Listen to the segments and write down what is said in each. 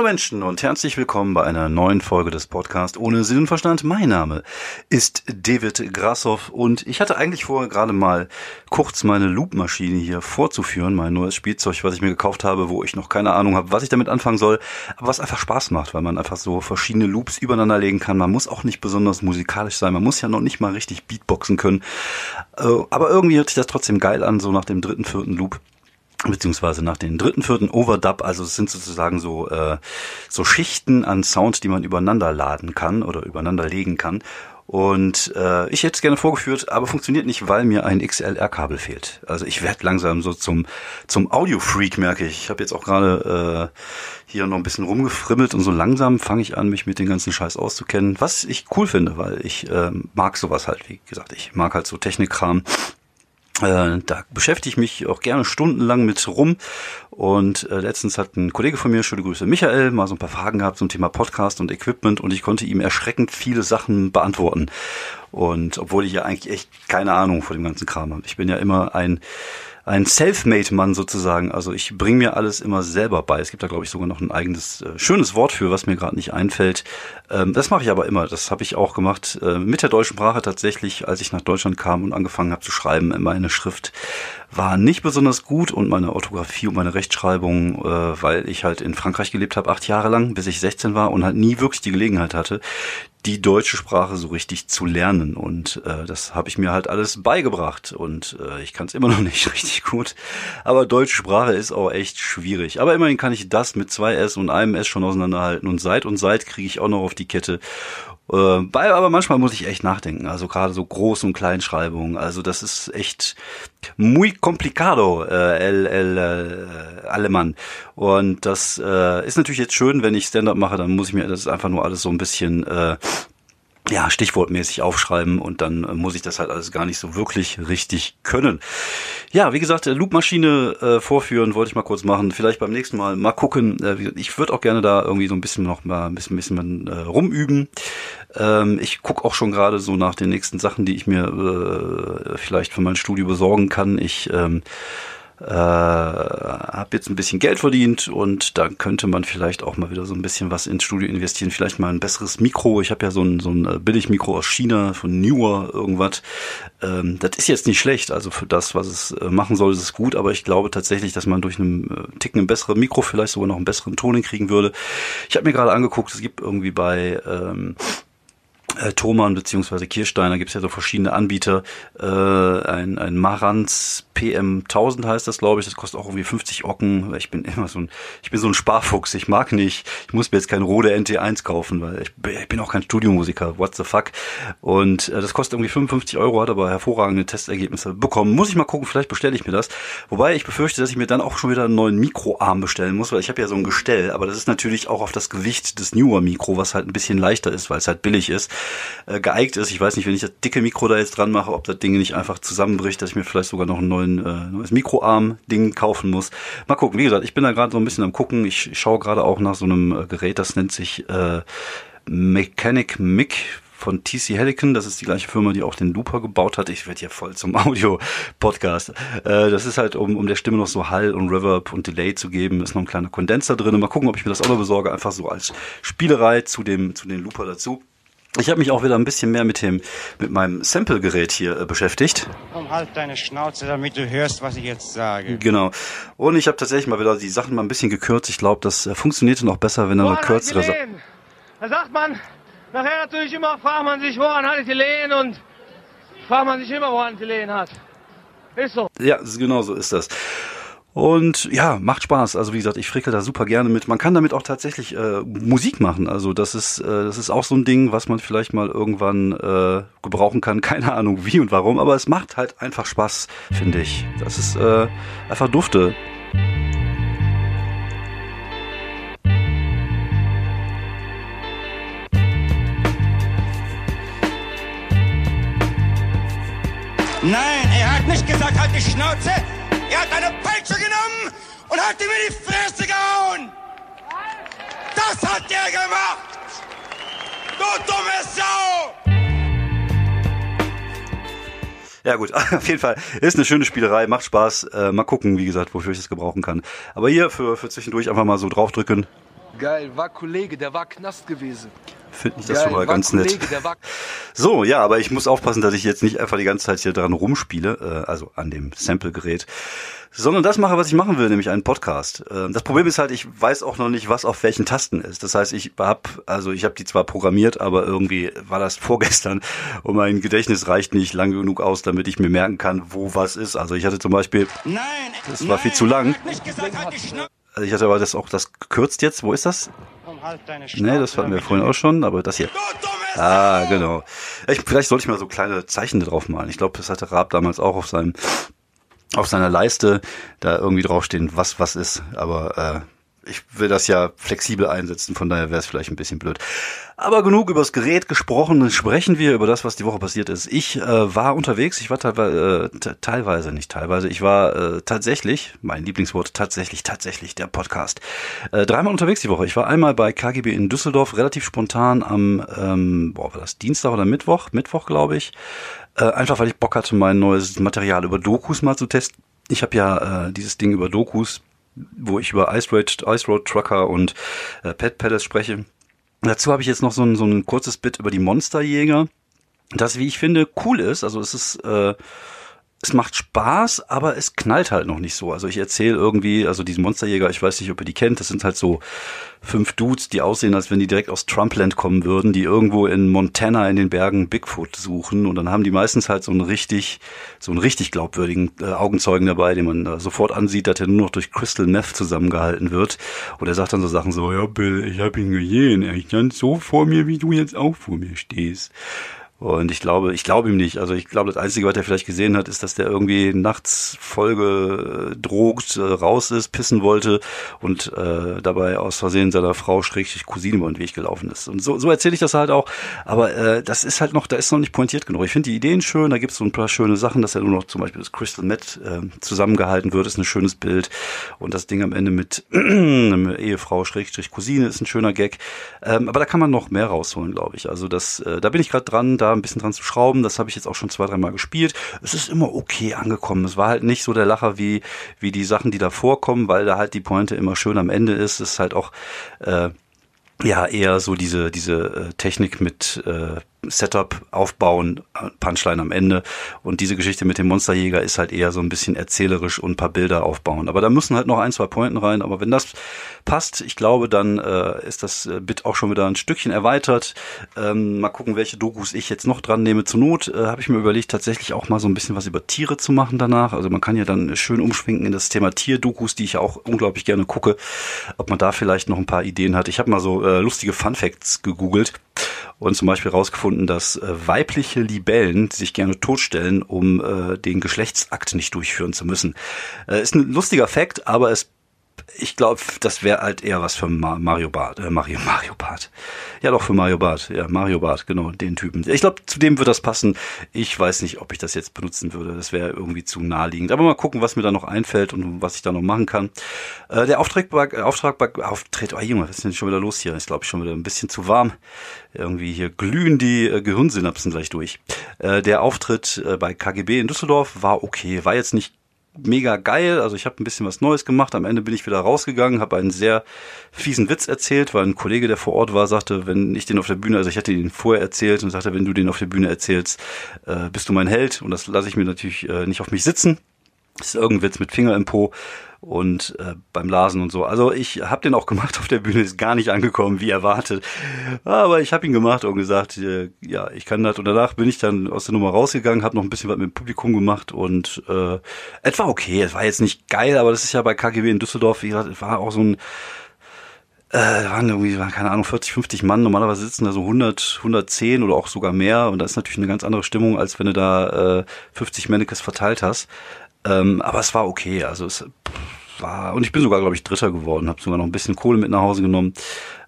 Hallo Menschen und herzlich willkommen bei einer neuen Folge des Podcasts ohne Sinn und Verstand. Mein Name ist David Grassoff und ich hatte eigentlich vor, gerade mal kurz meine Loopmaschine hier vorzuführen, mein neues Spielzeug, was ich mir gekauft habe, wo ich noch keine Ahnung habe, was ich damit anfangen soll, aber was einfach Spaß macht, weil man einfach so verschiedene Loops übereinander legen kann. Man muss auch nicht besonders musikalisch sein, man muss ja noch nicht mal richtig Beatboxen können, äh, aber irgendwie hört sich das trotzdem geil an, so nach dem dritten, vierten Loop beziehungsweise nach den dritten, vierten Overdub, also es sind sozusagen so äh, so Schichten an Sound, die man übereinander laden kann oder übereinander legen kann. Und äh, ich hätte es gerne vorgeführt, aber funktioniert nicht, weil mir ein XLR-Kabel fehlt. Also ich werde langsam so zum zum Audio-Freak, merke ich. Ich habe jetzt auch gerade äh, hier noch ein bisschen rumgefrimmelt und so langsam fange ich an, mich mit den ganzen Scheiß auszukennen, was ich cool finde, weil ich äh, mag sowas halt, wie gesagt, ich mag halt so Technikkram da beschäftige ich mich auch gerne stundenlang mit rum. Und äh, letztens hat ein Kollege von mir, schöne Grüße, Michael, mal so ein paar Fragen gehabt zum Thema Podcast und Equipment und ich konnte ihm erschreckend viele Sachen beantworten. Und obwohl ich ja eigentlich echt keine Ahnung vor dem ganzen Kram habe. Ich bin ja immer ein ein Selfmade-Mann sozusagen. Also ich bringe mir alles immer selber bei. Es gibt da, glaube ich, sogar noch ein eigenes äh, schönes Wort für, was mir gerade nicht einfällt. Ähm, das mache ich aber immer. Das habe ich auch gemacht äh, mit der deutschen Sprache tatsächlich, als ich nach Deutschland kam und angefangen habe zu schreiben. Meine Schrift war nicht besonders gut und meine Orthographie und meine Rechtschreibung, äh, weil ich halt in Frankreich gelebt habe, acht Jahre lang, bis ich 16 war und halt nie wirklich die Gelegenheit hatte, die deutsche Sprache so richtig zu lernen. Und äh, das habe ich mir halt alles beigebracht. Und äh, ich kann es immer noch nicht richtig gut. Aber deutsche Sprache ist auch echt schwierig. Aber immerhin kann ich das mit zwei S und einem S schon auseinanderhalten. Und seit und seit kriege ich auch noch auf die Kette. Äh, bei, aber manchmal muss ich echt nachdenken. Also gerade so Groß- und Kleinschreibungen. Also das ist echt muy complicado, äh, el, el äh, Alemann. Und das äh, ist natürlich jetzt schön, wenn ich Stand-up mache, dann muss ich mir das einfach nur alles so ein bisschen äh, ja, stichwortmäßig aufschreiben und dann äh, muss ich das halt alles gar nicht so wirklich richtig können. Ja, wie gesagt, äh, Loopmaschine äh, vorführen wollte ich mal kurz machen. Vielleicht beim nächsten Mal mal gucken. Äh, ich würde auch gerne da irgendwie so ein bisschen noch mal ein bisschen, bisschen äh, rumüben. Ähm, ich gucke auch schon gerade so nach den nächsten Sachen, die ich mir äh, vielleicht für mein Studio besorgen kann. Ich ähm, äh, habe jetzt ein bisschen Geld verdient und da könnte man vielleicht auch mal wieder so ein bisschen was ins Studio investieren. Vielleicht mal ein besseres Mikro. Ich habe ja so ein, so ein äh, Billigmikro aus China, von Newer irgendwas. Ähm, das ist jetzt nicht schlecht. Also für das, was es äh, machen soll, ist es gut. Aber ich glaube tatsächlich, dass man durch einen äh, Ticken ein besseres Mikro vielleicht sogar noch einen besseren Ton hinkriegen würde. Ich habe mir gerade angeguckt, es gibt irgendwie bei ähm, äh, Thomann beziehungsweise Kirsteiner gibt es ja so verschiedene Anbieter. Äh, ein, ein Marantz PM1000 heißt das, glaube ich. Das kostet auch irgendwie 50 Ocken. Ich bin immer so ein, ich bin so ein Sparfuchs. Ich mag nicht, ich muss mir jetzt kein Rode NT1 kaufen, weil ich, ich bin auch kein Studiomusiker. What the fuck? Und äh, das kostet irgendwie 55 Euro, hat aber hervorragende Testergebnisse bekommen. Muss ich mal gucken, vielleicht bestelle ich mir das. Wobei ich befürchte, dass ich mir dann auch schon wieder einen neuen Mikroarm bestellen muss, weil ich habe ja so ein Gestell, aber das ist natürlich auch auf das Gewicht des Newer Mikro, was halt ein bisschen leichter ist, weil es halt billig ist äh, ist. Ich weiß nicht, wenn ich das dicke Mikro da jetzt dran mache, ob das Ding nicht einfach zusammenbricht, dass ich mir vielleicht sogar noch ein neuen, äh, neues Mikroarm-Ding kaufen muss. Mal gucken. Wie gesagt, ich bin da gerade so ein bisschen am gucken. Ich schaue gerade auch nach so einem äh, Gerät, das nennt sich äh, Mechanic Mic von TC Helicon. Das ist die gleiche Firma, die auch den Looper gebaut hat. Ich werde hier voll zum Audio-Podcast. Äh, das ist halt, um, um der Stimme noch so Hall und Reverb und Delay zu geben, ist noch ein kleiner Kondenser drin. Mal gucken, ob ich mir das auch noch besorge. Einfach so als Spielerei zu dem, zu dem Looper dazu. Ich habe mich auch wieder ein bisschen mehr mit dem mit meinem Sample-Gerät hier äh, beschäftigt. Komm, halt deine Schnauze, damit du hörst, was ich jetzt sage. Genau. Und ich habe tatsächlich mal wieder die Sachen mal ein bisschen gekürzt. Ich glaube, das äh, funktionierte noch besser, wenn er eine kürzere. Sa da sagt man nachher natürlich immer, fragt man sich, woran ich die Lehen und fragt man sich immer, woran die Lehen hat. Ist so. Ja, genau so ist das. Und ja, macht Spaß. Also wie gesagt, ich frickel da super gerne mit. Man kann damit auch tatsächlich äh, Musik machen. Also das ist, äh, das ist auch so ein Ding, was man vielleicht mal irgendwann äh, gebrauchen kann. Keine Ahnung wie und warum, aber es macht halt einfach Spaß, finde ich. Das ist äh, einfach dufte. Nein, er hat nicht gesagt, halt die Schnauze. Er hat eine Peitsche genommen und hat ihm in die Fresse gehauen. Das hat er gemacht. Du dumme Sau. Ja gut, auf jeden Fall ist eine schöne Spielerei, macht Spaß. Äh, mal gucken, wie gesagt, wofür ich es gebrauchen kann. Aber hier für, für zwischendurch einfach mal so draufdrücken. Geil, war Kollege, der war Knast gewesen. Finde ich das schon mal ganz nett. So, ja, aber ich muss aufpassen, dass ich jetzt nicht einfach die ganze Zeit hier dran rumspiele, äh, also an dem Sample-Gerät, sondern das mache, was ich machen will, nämlich einen Podcast. Äh, das Problem ist halt, ich weiß auch noch nicht, was auf welchen Tasten ist. Das heißt, ich habe, also ich habe die zwar programmiert, aber irgendwie war das vorgestern und mein Gedächtnis reicht nicht lang genug aus, damit ich mir merken kann, wo was ist. Also ich hatte zum Beispiel, Nein, Das war viel nein, zu lang. Gesagt, halt also ich hatte aber das auch das gekürzt jetzt. Wo ist das? Nee, das hatten wir vorhin auch schon, aber das hier. Ah, genau. Ich, vielleicht sollte ich mal so kleine Zeichen da drauf malen. Ich glaube, das hatte Raab damals auch auf seinem auf seiner Leiste da irgendwie draufstehen, was was ist. Aber äh, ich will das ja flexibel einsetzen, von daher wäre es vielleicht ein bisschen blöd. Aber genug über das Gerät gesprochen, sprechen wir über das, was die Woche passiert ist. Ich äh, war unterwegs, ich war teilweise, äh, te- teilweise, nicht teilweise, ich war äh, tatsächlich, mein Lieblingswort, tatsächlich, tatsächlich, der Podcast, äh, dreimal unterwegs die Woche. Ich war einmal bei KGB in Düsseldorf, relativ spontan am, ähm, boah, war das Dienstag oder Mittwoch? Mittwoch, glaube ich. Äh, einfach, weil ich Bock hatte, mein neues Material über Dokus mal zu testen. Ich habe ja äh, dieses Ding über Dokus, wo ich über Ice Road, Ice Road Trucker und äh, Pet Palace spreche. Dazu habe ich jetzt noch so ein, so ein kurzes Bit über die Monsterjäger, das, wie ich finde, cool ist. Also es ist, äh, es macht Spaß, aber es knallt halt noch nicht so. Also ich erzähle irgendwie, also diesen Monsterjäger, ich weiß nicht, ob ihr die kennt, das sind halt so fünf Dudes, die aussehen, als wenn die direkt aus Trumpland kommen würden, die irgendwo in Montana in den Bergen Bigfoot suchen und dann haben die meistens halt so einen richtig, so einen richtig glaubwürdigen äh, Augenzeugen dabei, den man äh, sofort ansieht, dass er nur noch durch Crystal Meth zusammengehalten wird und er sagt dann so Sachen so, ja Bill, ich hab ihn gesehen, er stand so vor mir, wie du jetzt auch vor mir stehst. Und ich glaube, ich glaube ihm nicht. Also ich glaube, das Einzige, was er vielleicht gesehen hat, ist, dass der irgendwie nachts Folge drogt, äh, raus ist, pissen wollte und äh, dabei aus Versehen seiner Frau schrägstrich Cousine über den Weg gelaufen ist. Und so, so erzähle ich das halt auch. Aber äh, das ist halt noch, da ist noch nicht pointiert genug. Ich finde die Ideen schön, da gibt es so ein paar schöne Sachen, dass er nur noch zum Beispiel das Crystal Met äh, zusammengehalten wird, ist ein schönes Bild. Und das Ding am Ende mit Ehefrau schrägstrich Cousine ist ein schöner Gag. Ähm, aber da kann man noch mehr rausholen, glaube ich. Also das, äh, da bin ich gerade dran, da ein bisschen dran zu schrauben. Das habe ich jetzt auch schon zwei, dreimal gespielt. Es ist immer okay angekommen. Es war halt nicht so der Lacher wie, wie die Sachen, die da vorkommen, weil da halt die Pointe immer schön am Ende ist. Es ist halt auch äh, ja eher so diese diese äh, Technik mit äh, Setup aufbauen, Punchline am Ende und diese Geschichte mit dem Monsterjäger ist halt eher so ein bisschen erzählerisch und ein paar Bilder aufbauen. Aber da müssen halt noch ein, zwei Pointen rein. Aber wenn das passt, ich glaube, dann äh, ist das äh, Bit auch schon wieder ein Stückchen erweitert. Ähm, mal gucken, welche Dokus ich jetzt noch dran nehme. Zur Not äh, habe ich mir überlegt, tatsächlich auch mal so ein bisschen was über Tiere zu machen danach. Also man kann ja dann schön umschwenken in das Thema Tierdokus, die ich ja auch unglaublich gerne gucke. Ob man da vielleicht noch ein paar Ideen hat. Ich habe mal so äh, lustige Fun Facts gegoogelt und zum Beispiel herausgefunden, dass äh, weibliche Libellen sich gerne totstellen, um äh, den Geschlechtsakt nicht durchführen zu müssen. Äh, ist ein lustiger Fakt, aber es ich glaube, das wäre halt eher was für Ma Mario Bart. Äh, Mario, Mario Bart. Ja, doch, für Mario Bart. Ja, Mario Bart, genau, den Typen. Ich glaube, zu dem wird das passen. Ich weiß nicht, ob ich das jetzt benutzen würde. Das wäre irgendwie zu naheliegend. Aber mal gucken, was mir da noch einfällt und was ich da noch machen kann. Äh, der Auftrag äh, Auftrag Auftritt, oh Junge, was ist denn schon wieder los hier? Ist, glaube ich, schon wieder ein bisschen zu warm. Irgendwie hier glühen die äh, Gehirnsynapsen gleich durch. Äh, der Auftritt äh, bei KGB in Düsseldorf war okay. War jetzt nicht mega geil. Also ich habe ein bisschen was Neues gemacht. Am Ende bin ich wieder rausgegangen, habe einen sehr fiesen Witz erzählt, weil ein Kollege, der vor Ort war, sagte, wenn ich den auf der Bühne, also ich hatte ihn vorher erzählt und sagte, wenn du den auf der Bühne erzählst, äh, bist du mein Held. Und das lasse ich mir natürlich äh, nicht auf mich sitzen. Das ist irgendein Witz mit Finger im Po und äh, beim Lasen und so. Also ich habe den auch gemacht auf der Bühne, ist gar nicht angekommen, wie erwartet. Aber ich habe ihn gemacht und gesagt, äh, ja, ich kann das. Und danach bin ich dann aus der Nummer rausgegangen, habe noch ein bisschen was mit dem Publikum gemacht und äh, es war okay. Es war jetzt nicht geil, aber das ist ja bei KGB in Düsseldorf, wie gesagt, es war auch so ein äh, waren irgendwie, keine Ahnung, 40, 50 Mann. Normalerweise sitzen da so 100, 110 oder auch sogar mehr. Und da ist natürlich eine ganz andere Stimmung, als wenn du da äh, 50 Mannequins verteilt hast. Ähm, aber es war okay. Also es war, und ich bin sogar, glaube ich, Dritter geworden, habe sogar noch ein bisschen Kohle mit nach Hause genommen.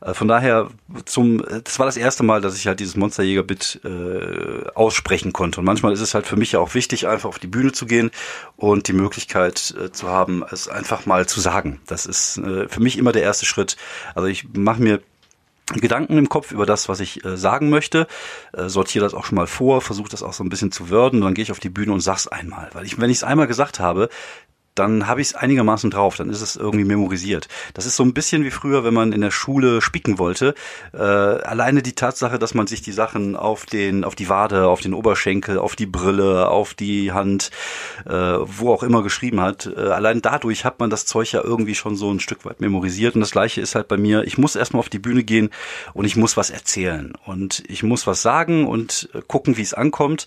Äh, von daher, zum, das war das erste Mal, dass ich halt dieses Monsterjäger-Bit äh, aussprechen konnte. Und manchmal ist es halt für mich ja auch wichtig, einfach auf die Bühne zu gehen und die Möglichkeit äh, zu haben, es einfach mal zu sagen. Das ist äh, für mich immer der erste Schritt. Also ich mache mir Gedanken im Kopf über das, was ich äh, sagen möchte, äh, sortiere das auch schon mal vor, versuche das auch so ein bisschen zu würden dann gehe ich auf die Bühne und sag's einmal. Weil ich, wenn ich es einmal gesagt habe, dann habe ich es einigermaßen drauf, dann ist es irgendwie memorisiert. Das ist so ein bisschen wie früher, wenn man in der Schule spicken wollte. Äh, alleine die Tatsache, dass man sich die Sachen auf den, auf die Wade, auf den Oberschenkel, auf die Brille, auf die Hand, äh, wo auch immer geschrieben hat, äh, allein dadurch hat man das Zeug ja irgendwie schon so ein Stück weit memorisiert. Und das gleiche ist halt bei mir, ich muss erstmal auf die Bühne gehen und ich muss was erzählen. Und ich muss was sagen und äh, gucken, wie es ankommt.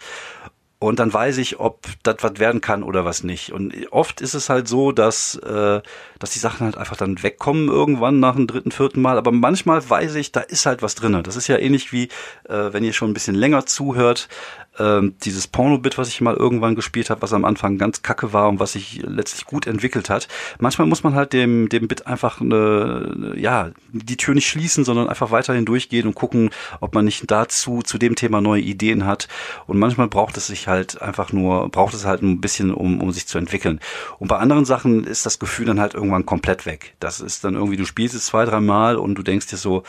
Und dann weiß ich, ob das was werden kann oder was nicht. Und oft ist es halt so, dass, äh, dass die Sachen halt einfach dann wegkommen irgendwann nach dem dritten, vierten Mal. Aber manchmal weiß ich, da ist halt was drinne. Das ist ja ähnlich wie, äh, wenn ihr schon ein bisschen länger zuhört, ähm, dieses Porno-Bit, was ich mal irgendwann gespielt habe, was am Anfang ganz kacke war und was sich letztlich gut entwickelt hat. Manchmal muss man halt dem, dem Bit einfach eine, ja, die Tür nicht schließen, sondern einfach weiterhin durchgehen und gucken, ob man nicht dazu, zu dem Thema neue Ideen hat. Und manchmal braucht es sich halt einfach nur, braucht es halt ein bisschen, um, um sich zu entwickeln. Und bei anderen Sachen ist das Gefühl dann halt irgendwann komplett weg. Das ist dann irgendwie, du spielst es zwei, drei Mal und du denkst dir so,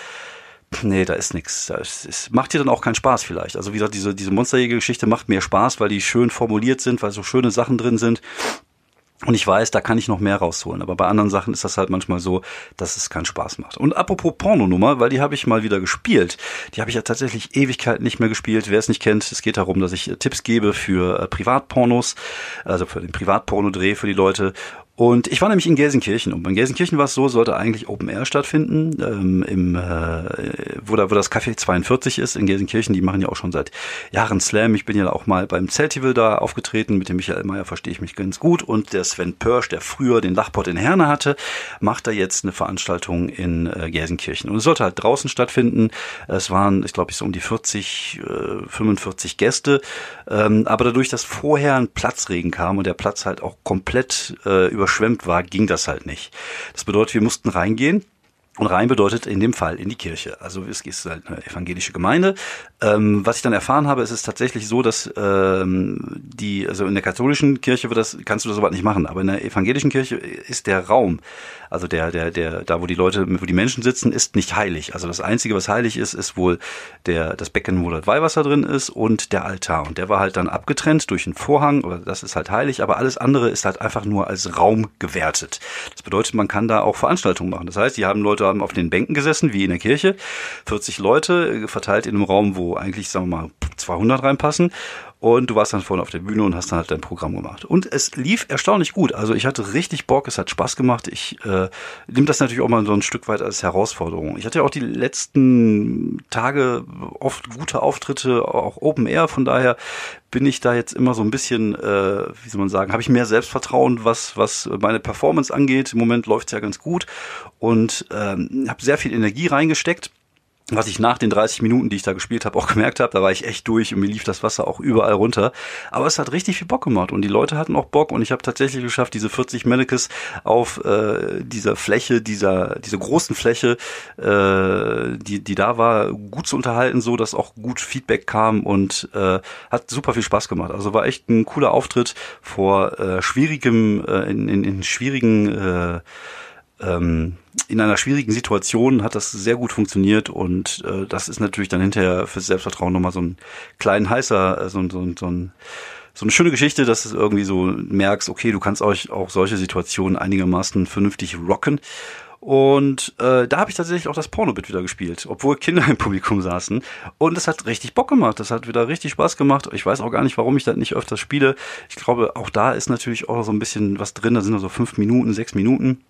Nee, da ist nichts. Es macht dir dann auch keinen Spaß vielleicht. Also wie gesagt, diese, diese Monsterjäger-Geschichte macht mir Spaß, weil die schön formuliert sind, weil so schöne Sachen drin sind. Und ich weiß, da kann ich noch mehr rausholen. Aber bei anderen Sachen ist das halt manchmal so, dass es keinen Spaß macht. Und apropos Pornonummer, weil die habe ich mal wieder gespielt. Die habe ich ja tatsächlich Ewigkeit nicht mehr gespielt. Wer es nicht kennt, es geht darum, dass ich Tipps gebe für äh, Privatpornos, also für den Privatpornodreh für die Leute. Und ich war nämlich in Gelsenkirchen und in Gelsenkirchen war es so, sollte eigentlich Open Air stattfinden, ähm, im, äh, wo, da, wo das Café 42 ist in Gelsenkirchen. Die machen ja auch schon seit Jahren Slam. Ich bin ja auch mal beim Celtival da aufgetreten. Mit dem Michael Mayer verstehe ich mich ganz gut. Und der Sven Pörsch, der früher den Lachpot in Herne hatte, macht da jetzt eine Veranstaltung in äh, Gelsenkirchen. Und es sollte halt draußen stattfinden. Es waren, ich glaube, so um die 40, äh, 45 Gäste. Ähm, aber dadurch, dass vorher ein Platzregen kam und der Platz halt auch komplett äh, über überschwemmt war, ging das halt nicht. Das bedeutet, wir mussten reingehen. Und rein bedeutet in dem Fall in die Kirche. Also es ist halt eine evangelische Gemeinde. Ähm, was ich dann erfahren habe, ist es tatsächlich so, dass ähm, die, also in der katholischen Kirche wird das, kannst du das soweit nicht machen, aber in der evangelischen Kirche ist der Raum, also der, der, der, da wo die Leute, wo die Menschen sitzen, ist nicht heilig. Also das Einzige, was heilig ist, ist wohl der, das Becken, wo das Weihwasser drin ist und der Altar. Und der war halt dann abgetrennt durch einen Vorhang, oder das ist halt heilig, aber alles andere ist halt einfach nur als Raum gewertet. Das bedeutet, man kann da auch Veranstaltungen machen. Das heißt, die haben Leute haben auf den Bänken gesessen, wie in der Kirche, 40 Leute verteilt in einem Raum, wo eigentlich, sagen wir mal, 200 reinpassen und du warst dann vorne auf der Bühne und hast dann halt dein Programm gemacht. Und es lief erstaunlich gut. Also ich hatte richtig Bock, es hat Spaß gemacht. Ich äh, nehme das natürlich auch mal so ein Stück weit als Herausforderung. Ich hatte ja auch die letzten Tage oft gute Auftritte, auch Open Air. Von daher bin ich da jetzt immer so ein bisschen, äh, wie soll man sagen, habe ich mehr Selbstvertrauen, was, was meine Performance angeht. Im Moment läuft es ja ganz gut und ähm, habe sehr viel Energie reingesteckt was ich nach den 30 Minuten, die ich da gespielt habe, auch gemerkt habe, da war ich echt durch und mir lief das Wasser auch überall runter. Aber es hat richtig viel Bock gemacht und die Leute hatten auch Bock und ich habe tatsächlich geschafft, diese 40 Mannequins auf äh, dieser Fläche, dieser diese großen Fläche, äh, die die da war, gut zu unterhalten, so dass auch gut Feedback kam und äh, hat super viel Spaß gemacht. Also war echt ein cooler Auftritt vor äh, schwierigem äh, in, in, in schwierigen äh, ähm, in einer schwierigen Situation hat das sehr gut funktioniert und äh, das ist natürlich dann hinterher fürs Selbstvertrauen nochmal so ein kleinen heißer, äh, so, so, so, ein, so eine schöne Geschichte, dass du irgendwie so merkst, okay, du kannst euch auch solche Situationen einigermaßen vernünftig rocken. Und äh, da habe ich tatsächlich auch das Pornobit wieder gespielt, obwohl Kinder im Publikum saßen. Und es hat richtig Bock gemacht. Das hat wieder richtig Spaß gemacht. Ich weiß auch gar nicht, warum ich das nicht öfters spiele. Ich glaube, auch da ist natürlich auch so ein bisschen was drin. Da sind nur so fünf Minuten, sechs Minuten.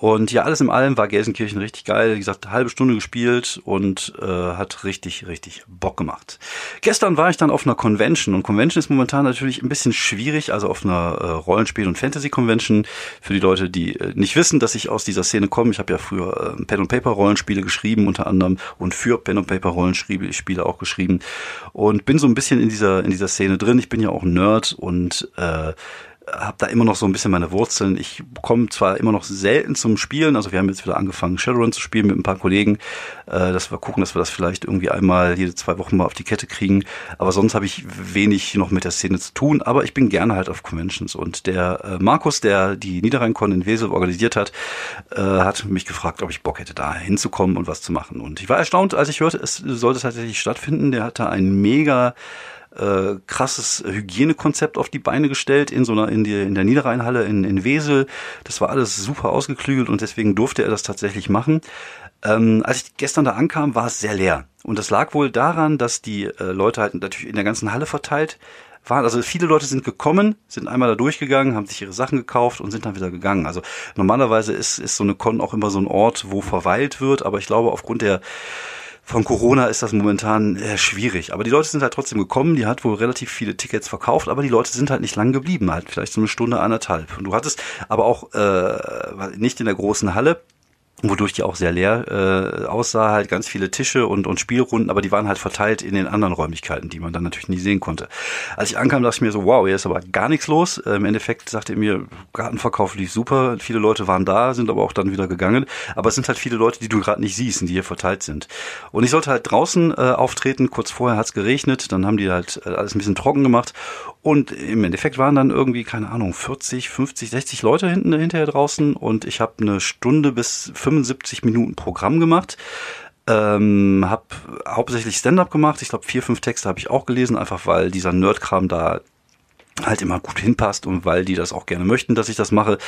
Und ja, alles in allem war Gelsenkirchen richtig geil. Wie gesagt, halbe Stunde gespielt und äh, hat richtig, richtig Bock gemacht. Gestern war ich dann auf einer Convention und Convention ist momentan natürlich ein bisschen schwierig, also auf einer äh, Rollenspiel- und Fantasy-Convention. Für die Leute, die äh, nicht wissen, dass ich aus dieser Szene komme. Ich habe ja früher äh, Pen- und Paper-Rollenspiele geschrieben, unter anderem und für Pen- und Paper-Rollenspiele auch geschrieben und bin so ein bisschen in dieser, in dieser Szene drin. Ich bin ja auch Nerd und äh, habe da immer noch so ein bisschen meine Wurzeln. Ich komme zwar immer noch selten zum Spielen, also wir haben jetzt wieder angefangen, Shadowrun zu spielen mit ein paar Kollegen, äh, dass wir gucken, dass wir das vielleicht irgendwie einmal jede zwei Wochen mal auf die Kette kriegen. Aber sonst habe ich wenig noch mit der Szene zu tun. Aber ich bin gerne halt auf Conventions. Und der äh, Markus, der die Niederrhein-Con in Wesel organisiert hat, äh, hat mich gefragt, ob ich Bock hätte, da hinzukommen und was zu machen. Und ich war erstaunt, als ich hörte, es sollte tatsächlich stattfinden. Der hatte ein mega äh, krasses Hygienekonzept auf die Beine gestellt in so einer in, die, in der Niederrheinhalle in, in Wesel. Das war alles super ausgeklügelt und deswegen durfte er das tatsächlich machen. Ähm, als ich gestern da ankam, war es sehr leer. Und das lag wohl daran, dass die äh, Leute halt natürlich in der ganzen Halle verteilt waren. Also viele Leute sind gekommen, sind einmal da durchgegangen, haben sich ihre Sachen gekauft und sind dann wieder gegangen. Also normalerweise ist, ist so eine Con auch immer so ein Ort, wo verweilt wird, aber ich glaube, aufgrund der von Corona ist das momentan äh, schwierig. Aber die Leute sind halt trotzdem gekommen. Die hat wohl relativ viele Tickets verkauft, aber die Leute sind halt nicht lang geblieben, halt vielleicht so eine Stunde, anderthalb. Und du hattest aber auch äh, nicht in der großen Halle wodurch die auch sehr leer äh, aussah, halt ganz viele Tische und, und Spielrunden, aber die waren halt verteilt in den anderen Räumlichkeiten, die man dann natürlich nie sehen konnte. Als ich ankam, dachte ich mir so, wow, hier ist aber gar nichts los. Äh, Im Endeffekt sagte er mir, Gartenverkauf lief super, viele Leute waren da, sind aber auch dann wieder gegangen, aber es sind halt viele Leute, die du gerade nicht siehst und die hier verteilt sind. Und ich sollte halt draußen äh, auftreten, kurz vorher hat's geregnet, dann haben die halt äh, alles ein bisschen trocken gemacht und im Endeffekt waren dann irgendwie, keine Ahnung, 40, 50, 60 Leute hinten hinterher draußen und ich habe eine Stunde bis 75 Minuten Programm gemacht. Ähm, habe hauptsächlich Stand-up gemacht. Ich glaube, vier, fünf Texte habe ich auch gelesen, einfach weil dieser Nerdkram da halt immer gut hinpasst und weil die das auch gerne möchten, dass ich das mache.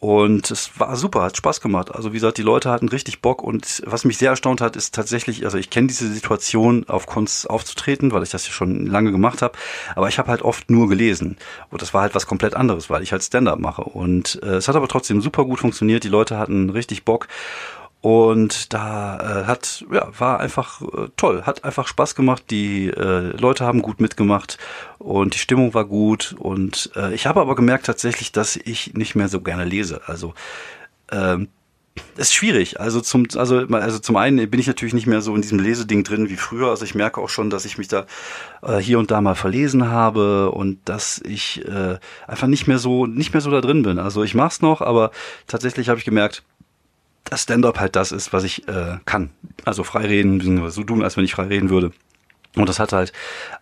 Und es war super, hat Spaß gemacht. Also wie gesagt, die Leute hatten richtig Bock. Und was mich sehr erstaunt hat, ist tatsächlich, also ich kenne diese Situation, auf Kunst aufzutreten, weil ich das ja schon lange gemacht habe, aber ich habe halt oft nur gelesen. Und das war halt was komplett anderes, weil ich halt Stand-up mache. Und äh, es hat aber trotzdem super gut funktioniert, die Leute hatten richtig Bock und da äh, hat, ja, war einfach äh, toll, hat einfach Spaß gemacht. Die äh, Leute haben gut mitgemacht und die Stimmung war gut. Und äh, ich habe aber gemerkt tatsächlich, dass ich nicht mehr so gerne lese. Also ähm, ist schwierig. Also zum, also, also zum einen bin ich natürlich nicht mehr so in diesem Leseding drin wie früher. Also ich merke auch schon, dass ich mich da äh, hier und da mal verlesen habe und dass ich äh, einfach nicht mehr so, nicht mehr so da drin bin. Also ich mach's noch, aber tatsächlich habe ich gemerkt, dass Stand-up halt das ist, was ich äh, kann. Also frei reden, so tun, als wenn ich frei reden würde. Und das hat halt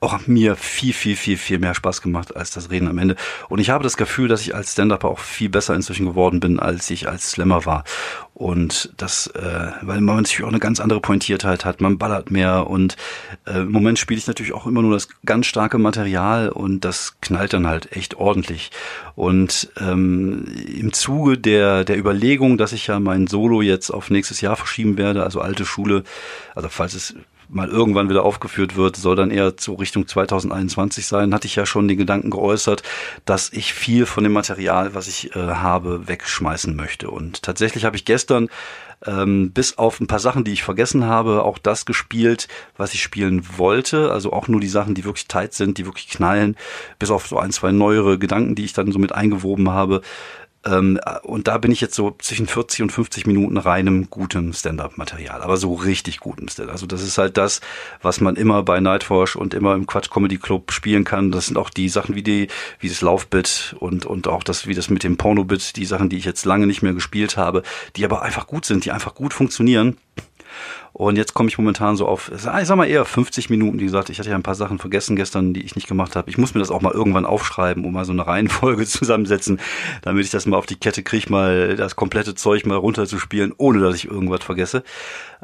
auch mir viel, viel, viel, viel mehr Spaß gemacht als das Reden am Ende. Und ich habe das Gefühl, dass ich als Stand-Upper auch viel besser inzwischen geworden bin, als ich als Slammer war. Und das, äh, weil man natürlich auch eine ganz andere Pointiertheit hat, man ballert mehr und äh, im Moment spiele ich natürlich auch immer nur das ganz starke Material und das knallt dann halt echt ordentlich. Und ähm, im Zuge der, der Überlegung, dass ich ja mein Solo jetzt auf nächstes Jahr verschieben werde, also alte Schule, also falls es mal irgendwann wieder aufgeführt wird, soll dann eher zu Richtung 2021 sein, hatte ich ja schon den Gedanken geäußert, dass ich viel von dem Material, was ich äh, habe, wegschmeißen möchte. Und tatsächlich habe ich gestern ähm, bis auf ein paar Sachen, die ich vergessen habe, auch das gespielt, was ich spielen wollte. Also auch nur die Sachen, die wirklich tight sind, die wirklich knallen, bis auf so ein, zwei neuere Gedanken, die ich dann so mit eingewoben habe. Ähm, und da bin ich jetzt so zwischen 40 und 50 Minuten reinem gutem Stand-up-Material, aber so richtig gutem Stand. Also das ist halt das, was man immer bei Nightwash und immer im Quatsch Comedy Club spielen kann. Das sind auch die Sachen wie die, wie das Laufbit und und auch das, wie das mit dem Pornobit, die Sachen, die ich jetzt lange nicht mehr gespielt habe, die aber einfach gut sind, die einfach gut funktionieren. Und jetzt komme ich momentan so auf, ich sag mal eher 50 Minuten. Wie gesagt, ich hatte ja ein paar Sachen vergessen gestern, die ich nicht gemacht habe. Ich muss mir das auch mal irgendwann aufschreiben, um mal so eine Reihenfolge zusammensetzen, damit ich das mal auf die Kette kriege, mal das komplette Zeug mal runterzuspielen, ohne dass ich irgendwas vergesse.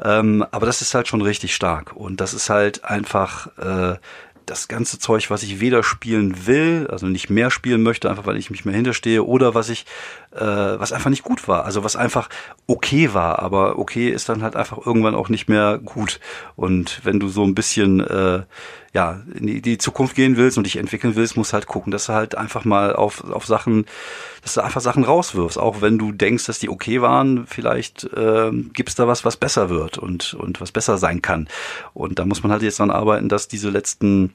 Ähm, aber das ist halt schon richtig stark. Und das ist halt einfach äh, das ganze Zeug, was ich weder spielen will, also nicht mehr spielen möchte, einfach weil ich mich mehr hinterstehe, oder was ich, äh, was einfach nicht gut war, also was einfach okay war, aber okay ist dann halt einfach irgendwann auch nicht mehr gut. Und wenn du so ein bisschen äh, ja in die, die Zukunft gehen willst und dich entwickeln willst, musst halt gucken, dass du halt einfach mal auf, auf Sachen, dass du einfach Sachen rauswirfst, auch wenn du denkst, dass die okay waren, vielleicht äh, gibt's da was, was besser wird und und was besser sein kann. Und da muss man halt jetzt dran arbeiten, dass diese letzten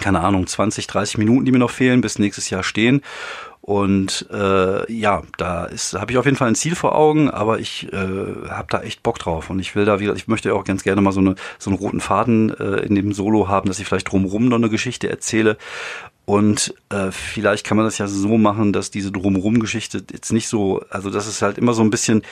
keine Ahnung, 20, 30 Minuten, die mir noch fehlen, bis nächstes Jahr stehen. Und äh, ja, da ist habe ich auf jeden Fall ein Ziel vor Augen, aber ich äh, habe da echt Bock drauf. Und ich will da wieder, ich möchte auch ganz gerne mal so eine so einen roten Faden äh, in dem Solo haben, dass ich vielleicht drumherum noch eine Geschichte erzähle Und äh, vielleicht kann man das ja so machen, dass diese Drumherum-Geschichte jetzt nicht so, also dass es halt immer so ein bisschen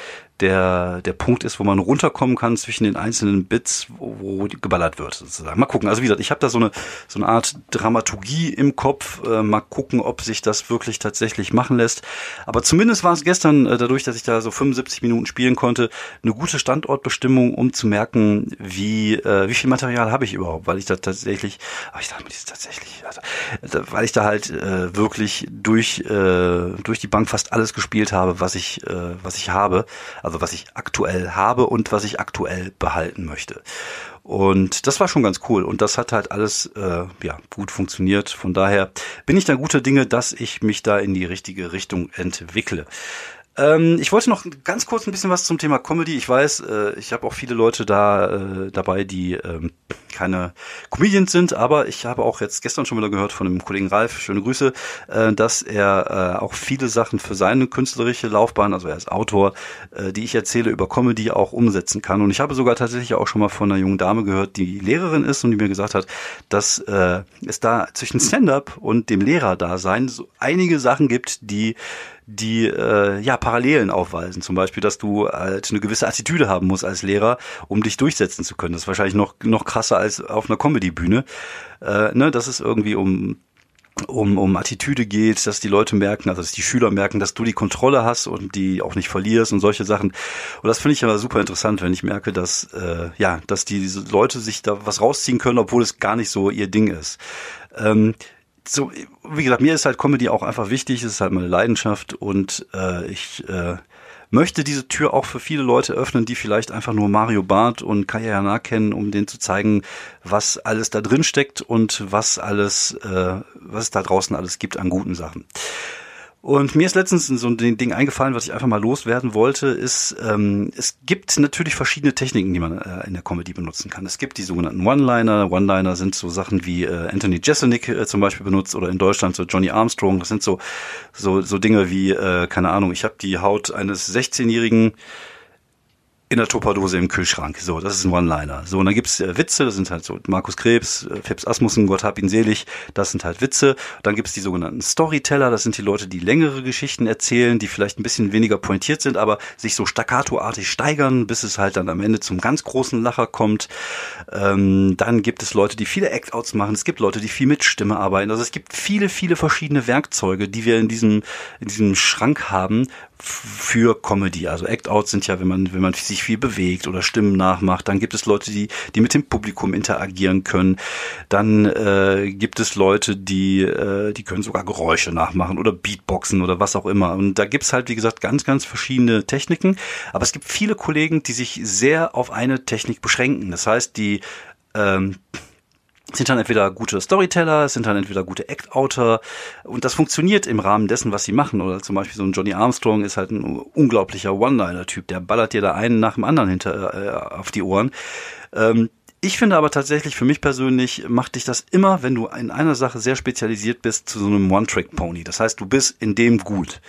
der, der Punkt ist, wo man runterkommen kann zwischen den einzelnen Bits, wo, wo geballert wird, sozusagen. Mal gucken. Also wie gesagt, ich habe da so eine, so eine Art Dramaturgie im Kopf. Äh, mal gucken, ob sich das wirklich tatsächlich machen lässt. Aber zumindest war es gestern, äh, dadurch, dass ich da so 75 Minuten spielen konnte, eine gute Standortbestimmung, um zu merken, wie, äh, wie viel Material habe ich überhaupt, weil ich da tatsächlich, aber ich dachte mir, das ist tatsächlich, also, weil ich da halt äh, wirklich durch, äh, durch die Bank fast alles gespielt habe, was ich, äh, was ich habe, also was ich aktuell habe und was ich aktuell behalten möchte. Und das war schon ganz cool. Und das hat halt alles äh, ja, gut funktioniert. Von daher bin ich da guter Dinge, dass ich mich da in die richtige Richtung entwickle. Ähm, ich wollte noch ganz kurz ein bisschen was zum Thema Comedy. Ich weiß, äh, ich habe auch viele Leute da äh, dabei, die ähm, keine Comedians sind, aber ich habe auch jetzt gestern schon wieder gehört von dem Kollegen Ralf, schöne Grüße, äh, dass er äh, auch viele Sachen für seine künstlerische Laufbahn, also er ist Autor, äh, die ich erzähle über Comedy auch umsetzen kann. Und ich habe sogar tatsächlich auch schon mal von einer jungen Dame gehört, die Lehrerin ist und die mir gesagt hat, dass äh, es da zwischen Stand-up und dem Lehrerdasein so einige Sachen gibt, die die äh, ja Parallelen aufweisen. Zum Beispiel, dass du halt eine gewisse Attitüde haben musst als Lehrer, um dich durchsetzen zu können. Das ist wahrscheinlich noch noch krasser als auf einer Comedy-Bühne. Äh, ne, dass es irgendwie um um, um Attitüde geht, dass die Leute merken, also dass die Schüler merken, dass du die Kontrolle hast und die auch nicht verlierst und solche Sachen. Und das finde ich aber super interessant, wenn ich merke, dass äh, ja, dass die Leute sich da was rausziehen können, obwohl es gar nicht so ihr Ding ist. Ähm, so, wie gesagt, mir ist halt Comedy auch einfach wichtig, es ist halt meine Leidenschaft und äh, ich äh, möchte diese Tür auch für viele Leute öffnen, die vielleicht einfach nur Mario Barth und Kaya Jana kennen, um denen zu zeigen, was alles da drin steckt und was alles, äh, was es da draußen alles gibt an guten Sachen. Und mir ist letztens so ein Ding eingefallen, was ich einfach mal loswerden wollte, ist, ähm, es gibt natürlich verschiedene Techniken, die man äh, in der Comedy benutzen kann. Es gibt die sogenannten One-Liner. One-Liner sind so Sachen wie äh, Anthony Jeselnik äh, zum Beispiel benutzt oder in Deutschland so Johnny Armstrong. Das sind so, so, so Dinge wie, äh, keine Ahnung, ich habe die Haut eines 16-jährigen in der Tupperdose im Kühlschrank. So, das ist ein One-Liner. So, und dann gibt's äh, Witze, das sind halt so Markus Krebs, äh, Phipps Asmussen, Gott hab ihn selig, das sind halt Witze. Dann gibt's die sogenannten Storyteller, das sind die Leute, die längere Geschichten erzählen, die vielleicht ein bisschen weniger pointiert sind, aber sich so staccatoartig steigern, bis es halt dann am Ende zum ganz großen Lacher kommt. Ähm, dann gibt es Leute, die viele Act-Outs machen, es gibt Leute, die viel mit Stimme arbeiten. Also es gibt viele, viele verschiedene Werkzeuge, die wir in diesem, in diesem Schrank haben, für Comedy. Also Act-Outs sind ja, wenn man, wenn man sich viel bewegt oder Stimmen nachmacht, dann gibt es Leute, die, die mit dem Publikum interagieren können. Dann äh, gibt es Leute, die, äh, die können sogar Geräusche nachmachen oder Beatboxen oder was auch immer. Und da gibt's halt, wie gesagt, ganz, ganz verschiedene Techniken. Aber es gibt viele Kollegen, die sich sehr auf eine Technik beschränken. Das heißt, die ähm, sind dann entweder gute Storyteller, sind dann entweder gute Act-Outer und das funktioniert im Rahmen dessen, was sie machen. Oder zum Beispiel so ein Johnny Armstrong ist halt ein unglaublicher One-Liner-Typ, der ballert dir da einen nach dem anderen hinter äh, auf die Ohren. Ähm, ich finde aber tatsächlich, für mich persönlich, macht dich das immer, wenn du in einer Sache sehr spezialisiert bist, zu so einem One-Track-Pony. Das heißt, du bist in dem gut.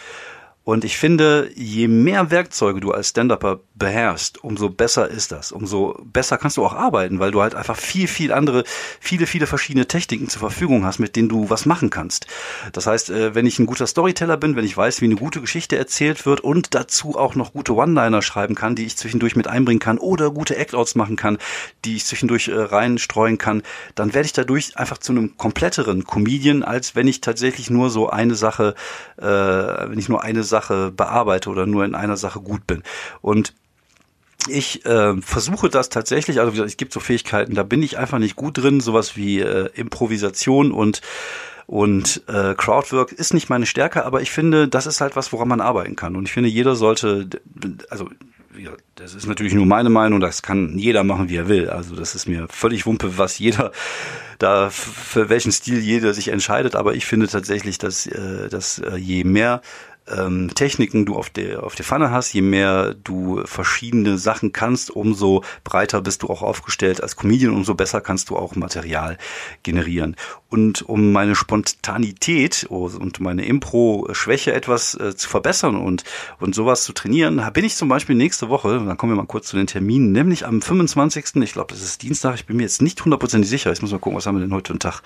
Und ich finde, je mehr Werkzeuge du als Stand-Upper beherrschst, umso besser ist das. Umso besser kannst du auch arbeiten, weil du halt einfach viel, viel andere, viele, viele verschiedene Techniken zur Verfügung hast, mit denen du was machen kannst. Das heißt, äh, wenn ich ein guter Storyteller bin, wenn ich weiß, wie eine gute Geschichte erzählt wird und dazu auch noch gute One-Liner schreiben kann, die ich zwischendurch mit einbringen kann oder gute Act-Outs machen kann, die ich zwischendurch äh, reinstreuen kann, dann werde ich dadurch einfach zu einem kompletteren Comedian, als wenn ich tatsächlich nur so eine Sache, äh, wenn ich nur eine Sache Sache bearbeite oder nur in einer Sache gut bin. Und ich äh, versuche das tatsächlich, also es gibt so Fähigkeiten, da bin ich einfach nicht gut drin, sowas wie äh, Improvisation und und äh, Crowdwork ist nicht meine Stärke, aber ich finde, das ist halt was, woran man arbeiten kann. Und ich finde, jeder sollte, also das ist natürlich nur meine Meinung, das kann jeder machen, wie er will. Also das ist mir völlig wumpe, was jeder da für welchen Stil jeder sich entscheidet. Aber ich finde tatsächlich, dass, äh, dass äh, je mehr ähm, Techniken du auf der, auf der Pfanne hast, je mehr du verschiedene Sachen kannst, umso breiter bist du auch aufgestellt als Comedian, umso besser kannst du auch Material generieren. Und um meine Spontanität und meine Impro-Schwäche etwas äh, zu verbessern und, und sowas zu trainieren, bin ich zum Beispiel nächste Woche, dann kommen wir mal kurz zu den Terminen, nämlich am 25. Ich glaube, das ist Dienstag, ich bin mir jetzt nicht hundertprozentig sicher. Ich muss mal gucken, was haben wir denn heute einen Tag.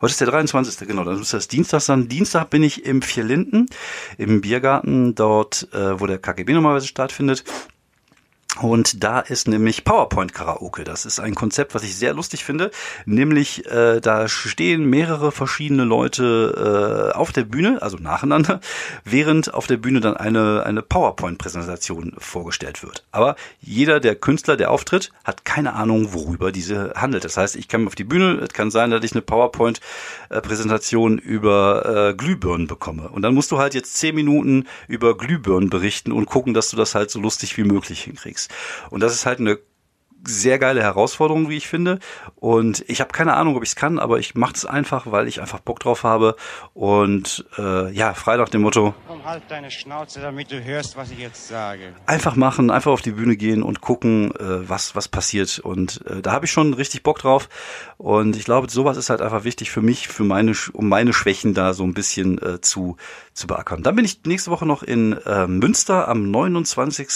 Heute ist der 23. Genau, dann muss das Dienstag sein. Dienstag bin ich im Vierlinden, im Biergarten, dort, äh, wo der KGB normalerweise stattfindet. Und da ist nämlich PowerPoint Karaoke. Das ist ein Konzept, was ich sehr lustig finde. Nämlich, äh, da stehen mehrere verschiedene Leute äh, auf der Bühne, also nacheinander, während auf der Bühne dann eine, eine PowerPoint-Präsentation vorgestellt wird. Aber jeder der Künstler, der auftritt, hat keine Ahnung, worüber diese handelt. Das heißt, ich kann auf die Bühne, es kann sein, dass ich eine PowerPoint-Präsentation über äh, Glühbirnen bekomme. Und dann musst du halt jetzt zehn Minuten über Glühbirnen berichten und gucken, dass du das halt so lustig wie möglich hinkriegst. Und das ist halt eine sehr geile Herausforderung, wie ich finde. Und ich habe keine Ahnung, ob ich es kann, aber ich mache es einfach, weil ich einfach Bock drauf habe. Und äh, ja, frei nach dem Motto. Komm, halt deine Schnauze, damit du hörst, was ich jetzt sage. Einfach machen, einfach auf die Bühne gehen und gucken, äh, was, was passiert. Und äh, da habe ich schon richtig Bock drauf. Und ich glaube, sowas ist halt einfach wichtig für mich, für meine, um meine Schwächen da so ein bisschen äh, zu, zu beackern. Dann bin ich nächste Woche noch in äh, Münster am 29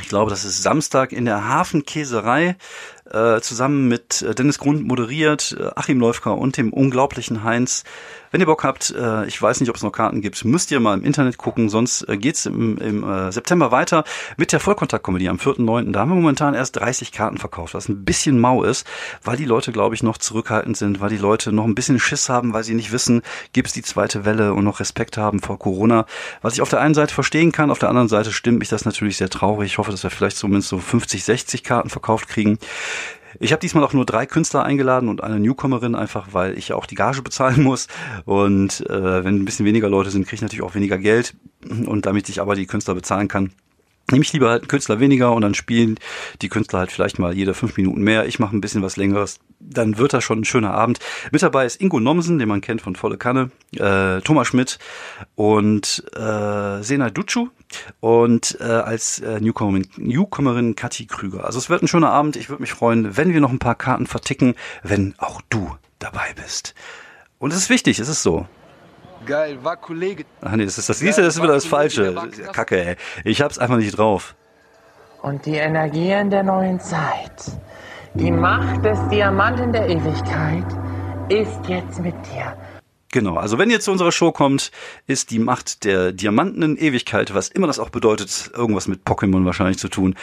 ich glaube, das ist Samstag in der Hafenkäserei äh, zusammen mit äh, Dennis Grund moderiert, äh, Achim Läufker und dem unglaublichen Heinz. Wenn ihr Bock habt, äh, ich weiß nicht, ob es noch Karten gibt, müsst ihr mal im Internet gucken, sonst äh, geht's im, im äh, September weiter mit der Vollkontakt-Comedy am 4.9. Da haben wir momentan erst 30 Karten verkauft, was ein bisschen mau ist, weil die Leute, glaube ich, noch zurückhaltend sind, weil die Leute noch ein bisschen Schiss haben, weil sie nicht wissen, gibt es die zweite Welle und noch Respekt haben vor Corona. Was ich auf der einen Seite verstehen kann, auf der anderen Seite stimmt mich das natürlich sehr traurig. Ich hoffe, dass wir vielleicht zumindest so 50, 60 Karten verkauft kriegen. Ich habe diesmal auch nur drei Künstler eingeladen und eine Newcomerin, einfach weil ich auch die Gage bezahlen muss. Und äh, wenn ein bisschen weniger Leute sind, kriege ich natürlich auch weniger Geld. Und damit ich aber die Künstler bezahlen kann, nehme ich lieber halt einen Künstler weniger und dann spielen die Künstler halt vielleicht mal jede fünf Minuten mehr. Ich mache ein bisschen was längeres. Dann wird das schon ein schöner Abend. Mit dabei ist Ingo Nomsen, den man kennt von Volle Kanne, äh, Thomas Schmidt und äh, Sena Dutschu und äh, als äh, Newcomerin, Newcomerin Kathi Krüger. Also es wird ein schöner Abend. Ich würde mich freuen, wenn wir noch ein paar Karten verticken, wenn auch du dabei bist. Und es ist wichtig, es ist so. Geil, war Kollege. Ach nee, das ist das nächste, das ist wieder das Falsche. Kacke, ey. Ich hab's einfach nicht drauf. Und die Energien der neuen Zeit, die Macht des Diamanten der Ewigkeit ist jetzt mit dir. Genau, also wenn ihr zu unserer Show kommt, ist die Macht der Diamanten in Ewigkeit, was immer das auch bedeutet, irgendwas mit Pokémon wahrscheinlich zu tun,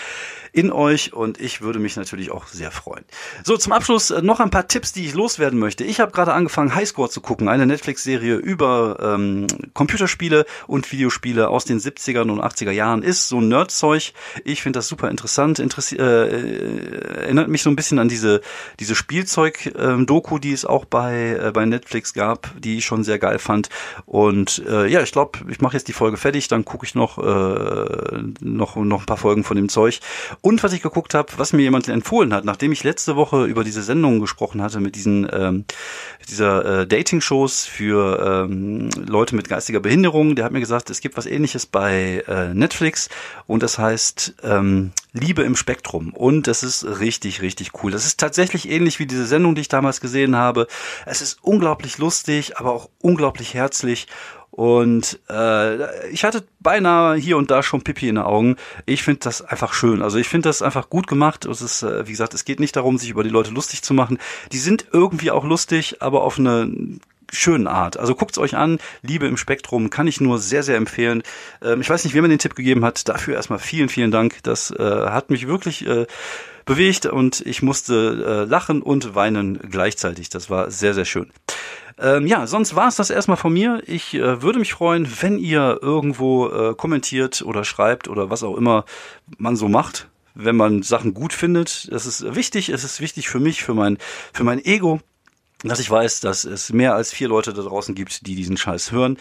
in euch und ich würde mich natürlich auch sehr freuen. So, zum Abschluss äh, noch ein paar Tipps, die ich loswerden möchte. Ich habe gerade angefangen, Highscore zu gucken, eine Netflix-Serie über ähm, Computerspiele und Videospiele aus den 70er und 80er Jahren. Ist so Nerdzeug. Ich finde das super interessant. Interessi äh, äh, erinnert mich so ein bisschen an diese, diese Spielzeug-Doku, ähm, die es auch bei, äh, bei Netflix gab, die ich schon sehr geil fand. Und äh, ja, ich glaube, ich mache jetzt die Folge fertig, dann gucke ich noch, äh, noch, noch ein paar Folgen von dem Zeug. Und was ich geguckt habe, was mir jemand empfohlen hat, nachdem ich letzte Woche über diese Sendung gesprochen hatte mit diesen ähm, dieser äh, Dating-Shows für ähm, Leute mit geistiger Behinderung, der hat mir gesagt, es gibt was ähnliches bei äh, Netflix und das heißt ähm, Liebe im Spektrum. Und das ist richtig, richtig cool. Das ist tatsächlich ähnlich wie diese Sendung, die ich damals gesehen habe. Es ist unglaublich lustig, aber auch unglaublich herzlich. Und äh, ich hatte beinahe hier und da schon Pipi in den Augen. Ich finde das einfach schön. Also ich finde das einfach gut gemacht. Es ist, äh, wie gesagt, es geht nicht darum, sich über die Leute lustig zu machen. Die sind irgendwie auch lustig, aber auf eine schönen Art. Also guckt's euch an. Liebe im Spektrum kann ich nur sehr, sehr empfehlen. Ähm, ich weiß nicht, wer mir den Tipp gegeben hat. Dafür erstmal vielen, vielen Dank. Das äh, hat mich wirklich äh, bewegt und ich musste äh, lachen und weinen gleichzeitig. Das war sehr, sehr schön. Ähm, ja, sonst war es das erstmal von mir. Ich äh, würde mich freuen, wenn ihr irgendwo äh, kommentiert oder schreibt oder was auch immer man so macht, wenn man Sachen gut findet. Das ist wichtig. Es ist wichtig für mich, für mein, für mein Ego dass ich weiß, dass es mehr als vier Leute da draußen gibt, die diesen Scheiß hören.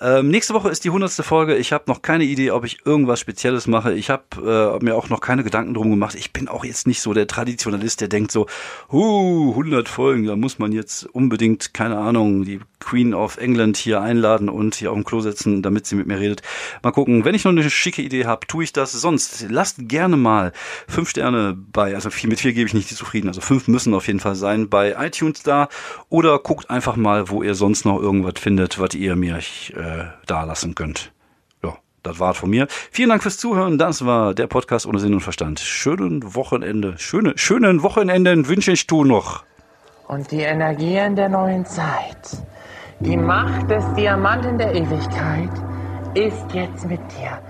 Ähm, nächste Woche ist die hundertste Folge. Ich habe noch keine Idee, ob ich irgendwas Spezielles mache. Ich habe äh, mir auch noch keine Gedanken drum gemacht. Ich bin auch jetzt nicht so der Traditionalist, der denkt so, huh, 100 Folgen, da muss man jetzt unbedingt, keine Ahnung, die Queen of England hier einladen und hier auf dem Klo setzen, damit sie mit mir redet. Mal gucken, wenn ich noch eine schicke Idee habe, tue ich das. Sonst lasst gerne mal fünf Sterne bei, also vier, mit vier gebe ich nicht zufrieden, also fünf müssen auf jeden Fall sein, bei iTunes da oder guckt einfach mal, wo ihr sonst noch irgendwas findet, was ihr mir äh, da lassen könnt. Ja, das war's von mir. Vielen Dank fürs Zuhören. Das war der Podcast ohne Sinn und Verstand. Schönen Wochenende, schöne, schönen Wochenenden wünsche ich du noch. Und die Energien der neuen Zeit, die Macht des Diamanten der Ewigkeit ist jetzt mit dir.